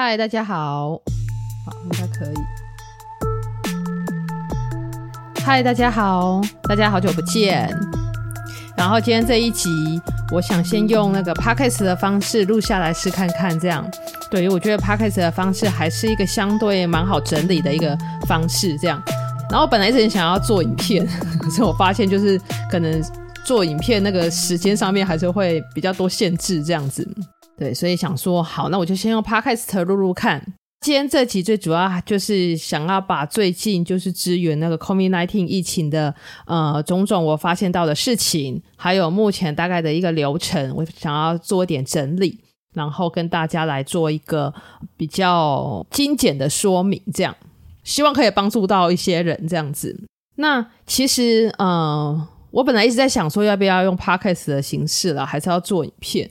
嗨，大家好，好，应该可以。嗨，大家好，大家好久不见。然后今天这一集，我想先用那个 podcast 的方式录下来试看看，这样。对，因为我觉得 podcast 的方式还是一个相对蛮好整理的一个方式，这样。然后本来一直很想要做影片，可是我发现就是可能做影片那个时间上面还是会比较多限制，这样子。对，所以想说好，那我就先用 Podcast 录录看。今天这集最主要就是想要把最近就是支援那个 COVID-19 疫情的呃种种我发现到的事情，还有目前大概的一个流程，我想要做一点整理，然后跟大家来做一个比较精简的说明，这样希望可以帮助到一些人这样子。那其实呃，我本来一直在想说要不要用 Podcast 的形式啦，还是要做影片，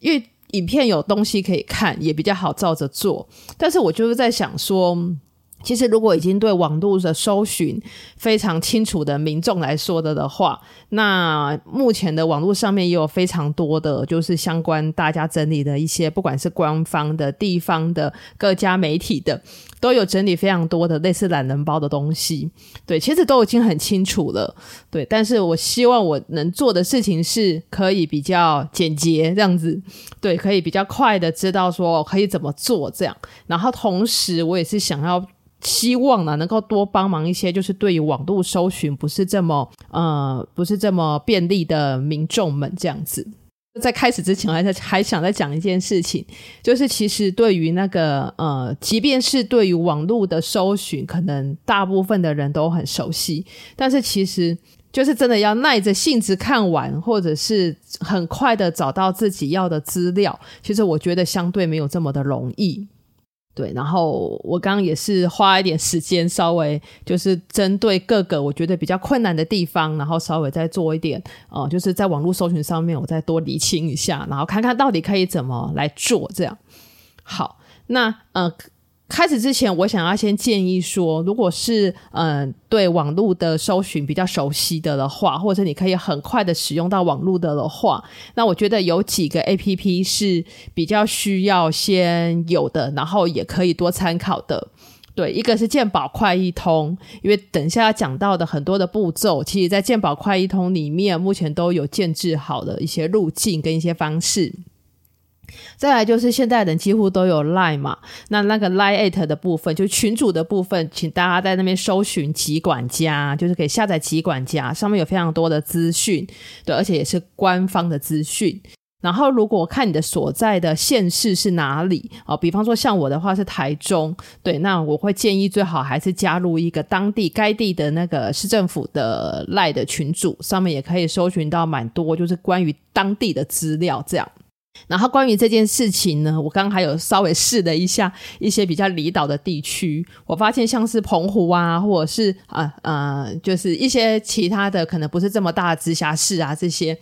因为。影片有东西可以看，也比较好照着做。但是我就是在想说，其实如果已经对网络的搜寻非常清楚的民众来说的的话，那目前的网络上面也有非常多的，就是相关大家整理的一些，不管是官方的、地方的、各家媒体的。都有整理非常多的类似懒人包的东西，对，其实都已经很清楚了，对。但是我希望我能做的事情是可以比较简洁这样子，对，可以比较快的知道说可以怎么做这样。然后同时我也是想要希望呢，能够多帮忙一些，就是对于网络搜寻不是这么呃不是这么便利的民众们这样子。在开始之前，我还在还想再讲一件事情，就是其实对于那个呃，即便是对于网络的搜寻，可能大部分的人都很熟悉，但是其实就是真的要耐着性子看完，或者是很快的找到自己要的资料，其实我觉得相对没有这么的容易。对，然后我刚刚也是花一点时间，稍微就是针对各个我觉得比较困难的地方，然后稍微再做一点，呃，就是在网络搜寻上面，我再多厘清一下，然后看看到底可以怎么来做，这样。好，那呃。开始之前，我想要先建议说，如果是嗯、呃、对网络的搜寻比较熟悉的的话，或者你可以很快的使用到网络的的话，那我觉得有几个 APP 是比较需要先有的，然后也可以多参考的。对，一个是健保快易通，因为等一下要讲到的很多的步骤，其实在健保快易通里面，目前都有建置好的一些路径跟一些方式。再来就是现代人几乎都有 Line 嘛，那那个 Line@ 的部分，就群主的部分，请大家在那边搜寻“疾管家”，就是可以下载“疾管家”，上面有非常多的资讯，对，而且也是官方的资讯。然后，如果看你的所在的县市是哪里啊，比方说像我的话是台中，对，那我会建议最好还是加入一个当地该地的那个市政府的 Line 的群组，上面也可以搜寻到蛮多，就是关于当地的资料这样。然后关于这件事情呢，我刚刚还有稍微试了一下一些比较离岛的地区，我发现像是澎湖啊，或者是啊呃，呃，就是一些其他的可能不是这么大的直辖市啊，这些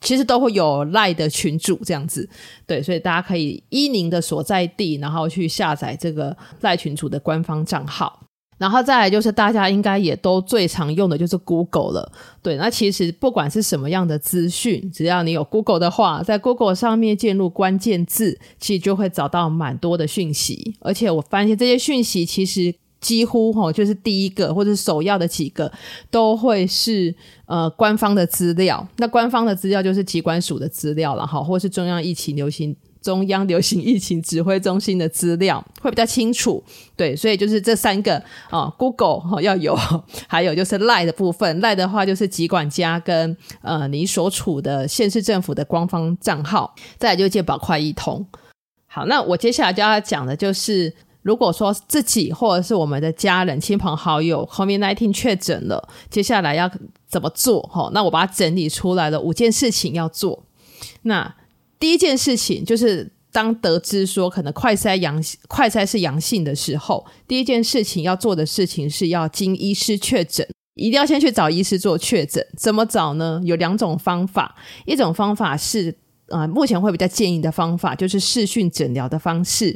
其实都会有赖的群组这样子，对，所以大家可以依您的所在地，然后去下载这个赖群组的官方账号。然后再来就是大家应该也都最常用的就是 Google 了，对。那其实不管是什么样的资讯，只要你有 Google 的话，在 Google 上面键入关键字，其实就会找到蛮多的讯息。而且我发现这些讯息其实几乎齁，就是第一个或者首要的几个都会是呃官方的资料。那官方的资料就是机关署的资料了哈，或是中央疫情流行。中央流行疫情指挥中心的资料会比较清楚，对，所以就是这三个啊，Google 要有，还有就是 Line 的部分，Line 的话就是疾管家跟呃你所处的县市政府的官方账号，再来就是健保快易通。好，那我接下来就要讲的就是，如果说自己或者是我们的家人、亲朋好友 COVID-19 确诊了，接下来要怎么做？哈，那我把它整理出来了五件事情要做。那第一件事情就是，当得知说可能快筛阳快筛是阳性的时候，第一件事情要做的事情是要经医师确诊，一定要先去找医师做确诊。怎么找呢？有两种方法，一种方法是呃，目前会比较建议的方法，就是视讯诊疗的方式；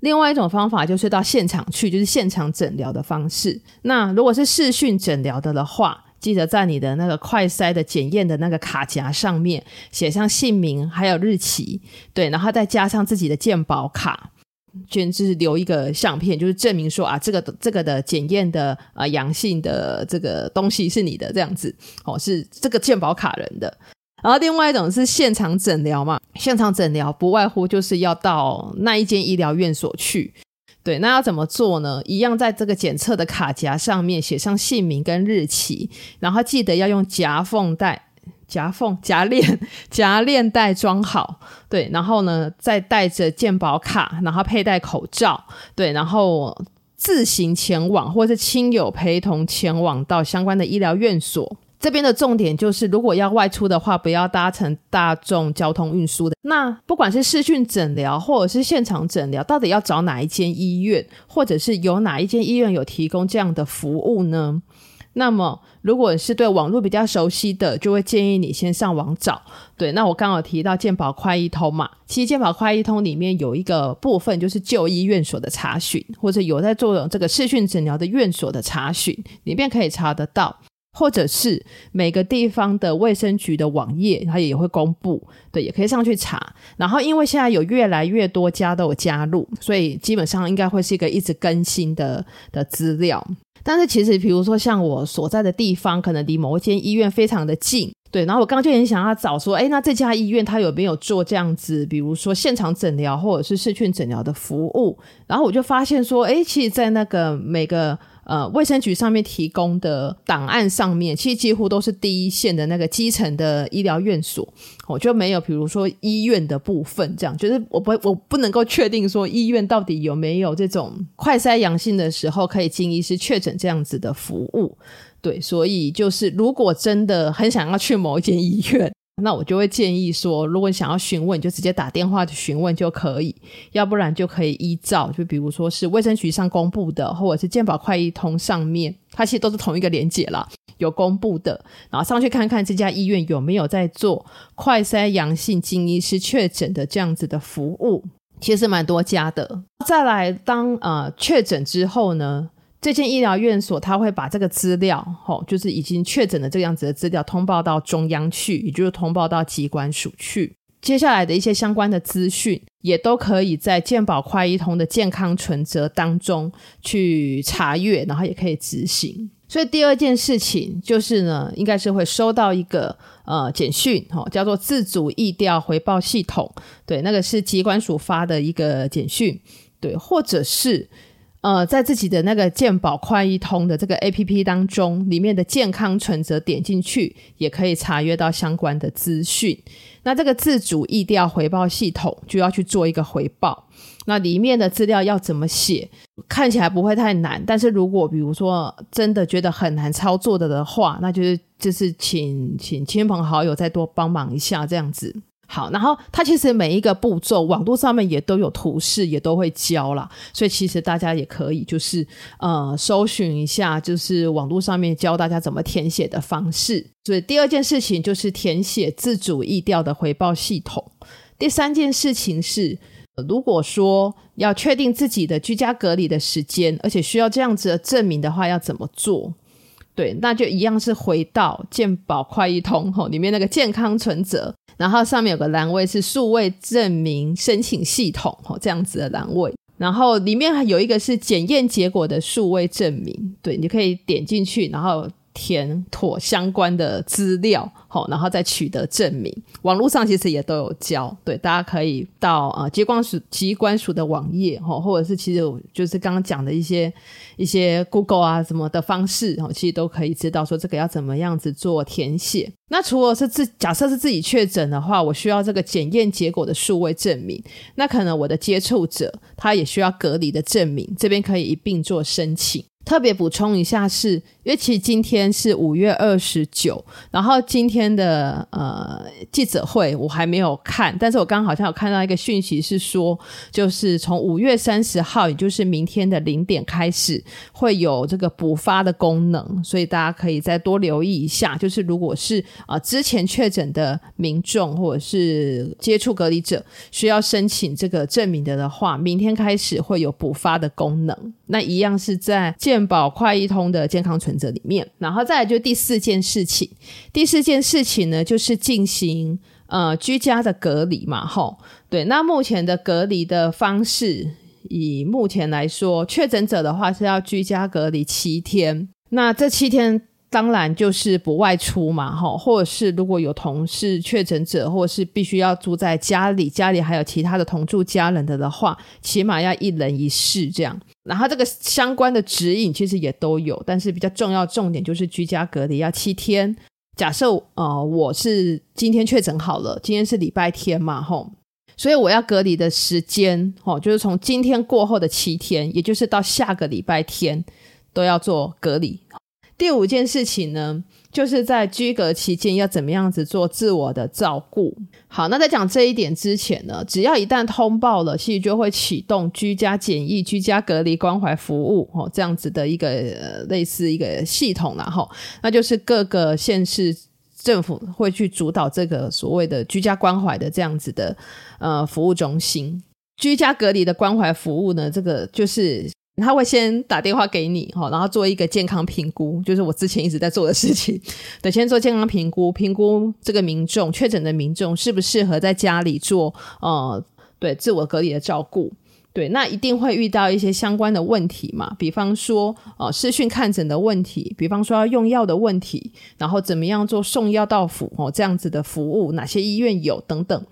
另外一种方法就是到现场去，就是现场诊疗的方式。那如果是视讯诊疗的的话，记得在你的那个快筛的检验的那个卡夹上面写上姓名还有日期，对，然后再加上自己的健保卡。就是留一个相片，就是证明说啊，这个这个的检验的呃阳性的这个东西是你的这样子哦，是这个健保卡人的。然后另外一种是现场诊疗嘛，现场诊疗不外乎就是要到那一间医疗院所去。对，那要怎么做呢？一样在这个检测的卡夹上面写上姓名跟日期，然后记得要用夹缝袋、夹缝、夹链、夹链袋装好。对，然后呢，再带着健保卡，然后佩戴口罩。对，然后自行前往，或是亲友陪同前往到相关的医疗院所。这边的重点就是，如果要外出的话，不要搭乘大众交通运输的。那不管是视讯诊疗或者是现场诊疗，到底要找哪一间医院，或者是有哪一间医院有提供这样的服务呢？那么，如果是对网络比较熟悉的，就会建议你先上网找。对，那我刚好提到健保快医通嘛，其实健保快医通里面有一个部分就是就医院所的查询，或者有在做这个视讯诊疗的院所的查询，里面可以查得到。或者是每个地方的卫生局的网页，它也会公布，对，也可以上去查。然后，因为现在有越来越多家都有加入，所以基本上应该会是一个一直更新的的资料。但是，其实比如说像我所在的地方，可能离某一间医院非常的近，对。然后我刚刚就很想要找说，哎，那这家医院它有没有做这样子，比如说现场诊疗或者是视讯诊疗的服务？然后我就发现说，哎，其实，在那个每个。呃，卫生局上面提供的档案上面，其实几乎都是第一线的那个基层的医疗院所，我就没有，比如说医院的部分，这样就是我不我不能够确定说医院到底有没有这种快筛阳性的时候可以经医师确诊这样子的服务，对，所以就是如果真的很想要去某一间医院。那我就会建议说，如果你想要询问，就直接打电话去询问就可以；要不然就可以依照，就比如说是卫生局上公布的，或者是健保快易通上面，它其实都是同一个连结啦，有公布的，然后上去看看这家医院有没有在做快筛阳性经医师确诊的这样子的服务，其实蛮多家的。再来当呃确诊之后呢，这间医疗院所，他会把这个资料，吼，就是已经确诊的这个样子的资料，通报到中央去，也就是通报到机关署去。接下来的一些相关的资讯，也都可以在健保快易通的健康存折当中去查阅，然后也可以执行。所以第二件事情就是呢，应该是会收到一个呃简讯，吼，叫做自主疫调回报系统，对，那个是机关署发的一个简讯，对，或者是。呃，在自己的那个健保快易通的这个 APP 当中，里面的健康存折点进去，也可以查阅到相关的资讯。那这个自主疫调回报系统就要去做一个回报。那里面的资料要怎么写？看起来不会太难，但是如果比如说真的觉得很难操作的的话，那就是就是请请亲朋好友再多帮忙一下，这样子。好，然后它其实每一个步骤，网络上面也都有图示，也都会教啦。所以其实大家也可以就是呃搜寻一下，就是网络上面教大家怎么填写的方式。所以第二件事情就是填写自主疫调的回报系统。第三件事情是，如果说要确定自己的居家隔离的时间，而且需要这样子的证明的话，要怎么做？对，那就一样是回到健保快易通吼里面那个健康存折。然后上面有个栏位是数位证明申请系统，吼，这样子的栏位。然后里面还有一个是检验结果的数位证明，对，你可以点进去，然后填妥相关的资料，好，然后再取得证明。网络上其实也都有教，对，大家可以到呃疾管署疾管署的网页，哈，或者是其实就是刚刚讲的一些一些 Google 啊什么的方式，哈，其实都可以知道说这个要怎么样子做填写。那除了是自假设是自己确诊的话，我需要这个检验结果的数位证明，那可能我的接触者他也需要隔离的证明，这边可以一并做申请。特别补充一下是，是因为其实今天是五月二十九，然后今天的呃记者会我还没有看，但是我刚刚好像有看到一个讯息是说，就是从五月三十号，也就是明天的零点开始，会有这个补发的功能，所以大家可以再多留意一下。就是如果是啊、之前确诊的民众或者是接触隔离者需要申请这个证明的的话，明天开始会有补发的功能。那一样是在健保快易通的健康存折里面，然后再来就第四件事情，第四件事情呢，就是进行呃居家的隔离嘛，吼，对，那目前的隔离的方式以目前来说，确诊者的话是要居家隔离七天。那这七天当然就是不外出嘛，哈，或者是如果有同事确诊者，或者是必须要住在家里，家里还有其他的同住家人的的话，起码要一人一室这样。然后这个相关的指引其实也都有，但是比较重要重点就是居家隔离要七天。假设呃我是今天确诊好了，今天是礼拜天嘛，吼。所以我要隔离的时间，哦，就是从今天过后的七天，也就是到下个礼拜天都要做隔离。第五件事情呢，就是在居隔期间要怎么样子做自我的照顾。好，那在讲这一点之前呢，只要一旦通报了，其实就会启动居家检疫、居家隔离关怀服务，哦，这样子的一个、呃、类似一个系统啦，吼，那就是各个县市。政府会去主导这个所谓的居家关怀的这样子的呃服务中心，居家隔离的关怀服务呢，这个就是他会先打电话给你哈，然后做一个健康评估，就是我之前一直在做的事情，得先做健康评估，评估这个民众确诊的民众适不适合在家里做呃对自我隔离的照顾。对，那一定会遇到一些相关的问题嘛，比方说，呃，视讯看诊的问题，比方说要用药的问题，然后怎么样做送药到府哦，这样子的服务，哪些医院有等等。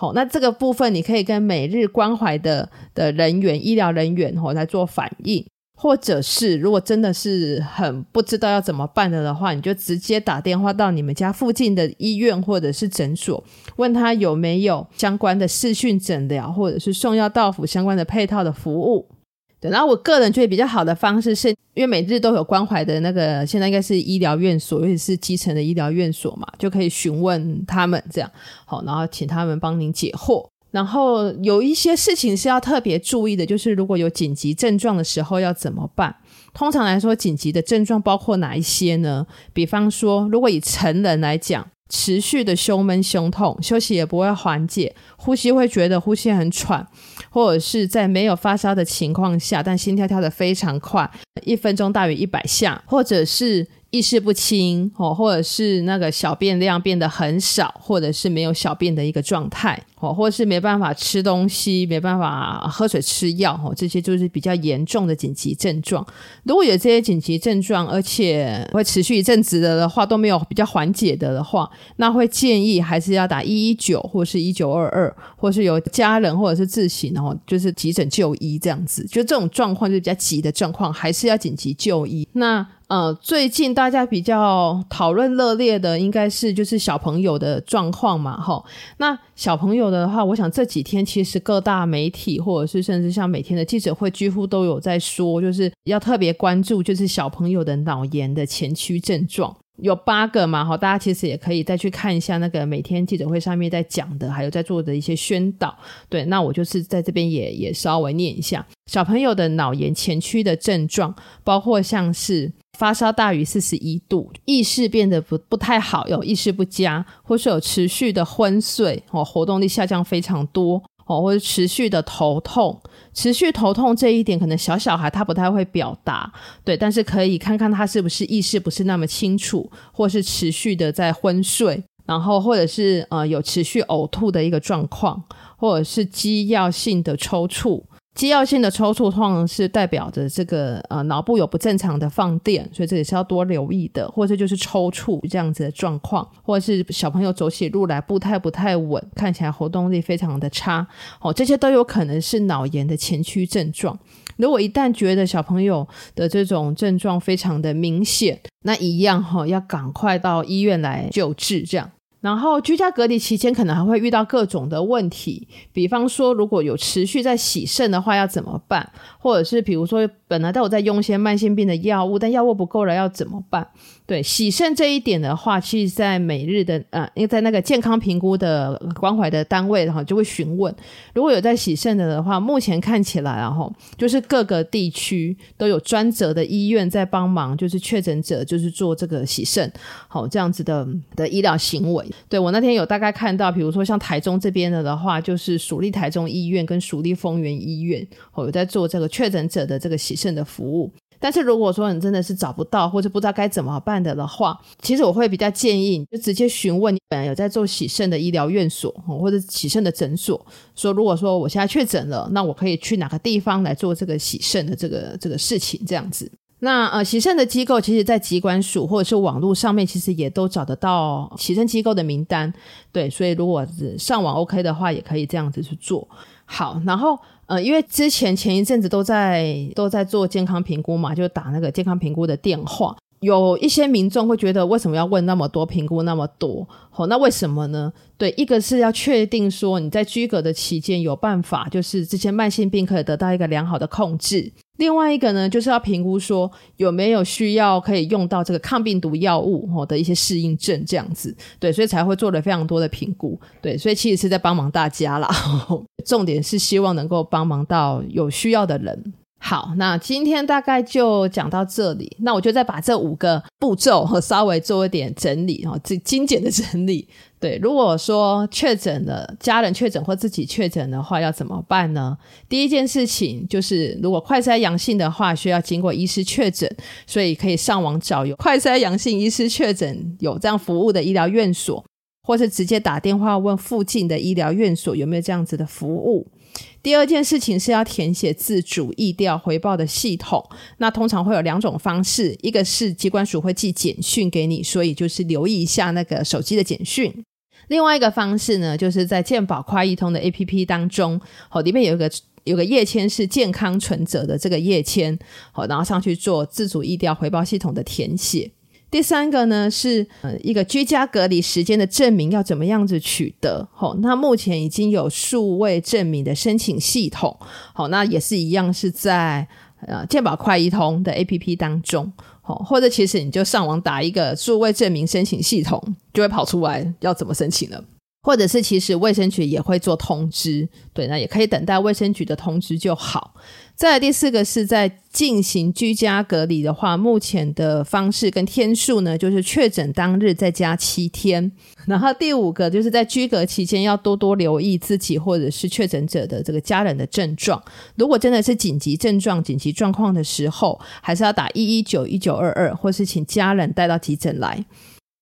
好，那这个部分你可以跟每日关怀的的人员、医疗人员哦来做反应。或者是如果真的是很不知道要怎么办的的话，你就直接打电话到你们家附近的医院或者是诊所，问他有没有相关的视讯诊疗或者是送药到府相关的配套的服务。对，然后我个人觉得比较好的方式是，因为每日都有关怀的那个，现在应该是医疗院所，尤其是基层的医疗院所嘛，就可以询问他们这样，好，然后请他们帮您解惑。然后有一些事情是要特别注意的，就是如果有紧急症状的时候要怎么办？通常来说，紧急的症状包括哪一些呢？比方说，如果以成人来讲，持续的胸闷、胸痛，休息也不会缓解，呼吸会觉得呼吸很喘，或者是在没有发烧的情况下，但心跳跳得非常快，一分钟大于一百下，或者是。意识不清哦，或者是那个小便量变得很少，或者是没有小便的一个状态哦，或是没办法吃东西、没办法喝水、吃药哦，这些就是比较严重的紧急症状。如果有这些紧急症状，而且会持续一阵子的的话，都没有比较缓解的的话，那会建议还是要打一一九或是一九二二，或是有家人或者是自行，然后就是急诊就医这样子。就这种状况就比较急的状况，还是要紧急就医。那呃，最近大家比较讨论热烈的，应该是就是小朋友的状况嘛，哈。那小朋友的话，我想这几天其实各大媒体或者是甚至像每天的记者会，几乎都有在说，就是要特别关注，就是小朋友的脑炎的前驱症状。有八个嘛，哈，大家其实也可以再去看一下那个每天记者会上面在讲的，还有在做的一些宣导。对，那我就是在这边也也稍微念一下小朋友的脑炎前驱的症状，包括像是发烧大于四十一度，意识变得不不太好，有意识不佳，或是有持续的昏睡，哦，活动力下降非常多。哦，或者持续的头痛，持续头痛这一点，可能小小孩他不太会表达，对，但是可以看看他是不是意识不是那么清楚，或是持续的在昏睡，然后或者是呃有持续呕吐的一个状况，或者是肌药性的抽搐。肌药性的抽搐通常是代表着这个呃脑部有不正常的放电，所以这也是要多留意的。或者就是抽搐这样子的状况，或者是小朋友走起路来步态不太稳，看起来活动力非常的差，哦，这些都有可能是脑炎的前驱症状。如果一旦觉得小朋友的这种症状非常的明显，那一样哈、哦，要赶快到医院来救治，这样。然后居家隔离期间可能还会遇到各种的问题，比方说如果有持续在洗肾的话要怎么办？或者是比如说本来都有在用一些慢性病的药物，但药物不够了要怎么办？对，洗肾这一点的话，其实在每日的呃，因为在那个健康评估的关怀的单位，然后就会询问，如果有在洗肾的的话，目前看起来然后就是各个地区都有专责的医院在帮忙，就是确诊者就是做这个洗肾，好这样子的的医疗行为。对，我那天有大概看到，比如说像台中这边的的话，就是蜀立台中医院跟蜀立丰原医院，哦，有在做这个确诊者的这个洗肾的服务。但是如果说你真的是找不到或者不知道该怎么办的的话，其实我会比较建议你就直接询问你本来有在做洗肾的医疗院所或者洗肾的诊所，说如果说我现在确诊了，那我可以去哪个地方来做这个洗肾的这个这个事情，这样子。那呃，洗肾的机构，其实在疾管署或者是网络上面，其实也都找得到洗肾机构的名单。对，所以如果上网 OK 的话，也可以这样子去做。好，然后呃，因为之前前一阵子都在都在做健康评估嘛，就打那个健康评估的电话。有一些民众会觉得，为什么要问那么多评估那么多？好，那为什么呢？对，一个是要确定说你在居隔的期间有办法，就是这些慢性病可以得到一个良好的控制。另外一个呢，就是要评估说有没有需要可以用到这个抗病毒药物哦的一些适应症这样子。对，所以才会做了非常多的评估。对，所以其实是在帮忙大家啦。重点是希望能够帮忙到有需要的人。好，那今天大概就讲到这里。那我就再把这五个步骤稍微做一点整理哈，这精简的整理。对，如果说确诊了，家人确诊或自己确诊的话，要怎么办呢？第一件事情就是，如果快筛阳性的话，需要经过医师确诊，所以可以上网找有快筛阳性医师确诊有这样服务的医疗院所，或是直接打电话问附近的医疗院所有没有这样子的服务。第二件事情是要填写自主疫调回报的系统，那通常会有两种方式，一个是机关署会寄简讯给你，所以就是留意一下那个手机的简讯；另外一个方式呢，就是在健保快易通的 APP 当中，好，里面有一个有个页签是健康存折的这个页签，好，然后上去做自主疫调回报系统的填写。第三个呢是呃一个居家隔离时间的证明要怎么样子取得？好，那目前已经有数位证明的申请系统，好，那也是一样是在呃健保快医通的 APP 当中，好，或者其实你就上网打一个数位证明申请系统，就会跑出来要怎么申请呢。或者是其实卫生局也会做通知，对，那也可以等待卫生局的通知就好。再来第四个是在进行居家隔离的话，目前的方式跟天数呢，就是确诊当日再加七天。然后第五个就是在居隔期间要多多留意自己或者是确诊者的这个家人的症状。如果真的是紧急症状、紧急状况的时候，还是要打一一九一九二二，或是请家人带到急诊来。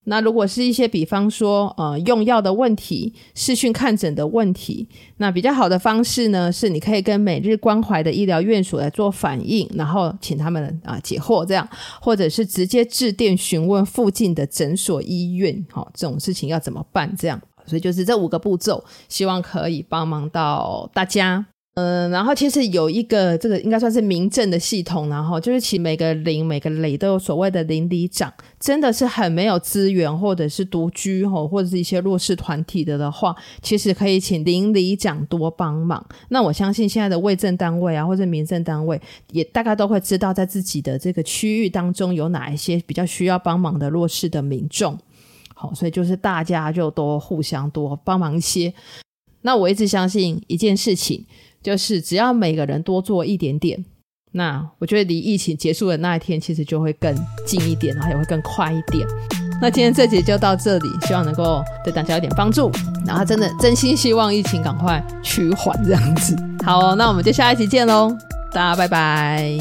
那如果是一些比方说，呃，用药的问题、视讯看诊的问题，那比较好的方式呢，是你可以跟每日关怀的医疗院所来做反映，然后请他们啊、解惑这样，或者是直接致电询问附近的诊所、医院，好、哦，这种事情要怎么办？这样，所以就是这五个步骤，希望可以帮忙到大家。嗯，然后其实有一个这个应该算是民政的系统，然后就是其每个邻每个里都有所谓的邻里长，真的是很没有资源或者是独居吼，或者是一些弱势团体的的话，其实可以请邻里长多帮忙。那我相信现在的卫政单位啊，或者民政单位也大概都会知道在自己的这个区域当中有哪一些比较需要帮忙的弱势的民众。好，所以就是大家就多互相多帮忙一些。那我一直相信一件事情。就是只要每个人多做一点点，那我觉得离疫情结束的那一天，其实就会更近一点，然后也会更快一点。那今天这集就到这里，希望能够对大家有点帮助。然后真的真心希望疫情赶快趋缓这样子。好，那我们就下一集见喽，大家拜拜。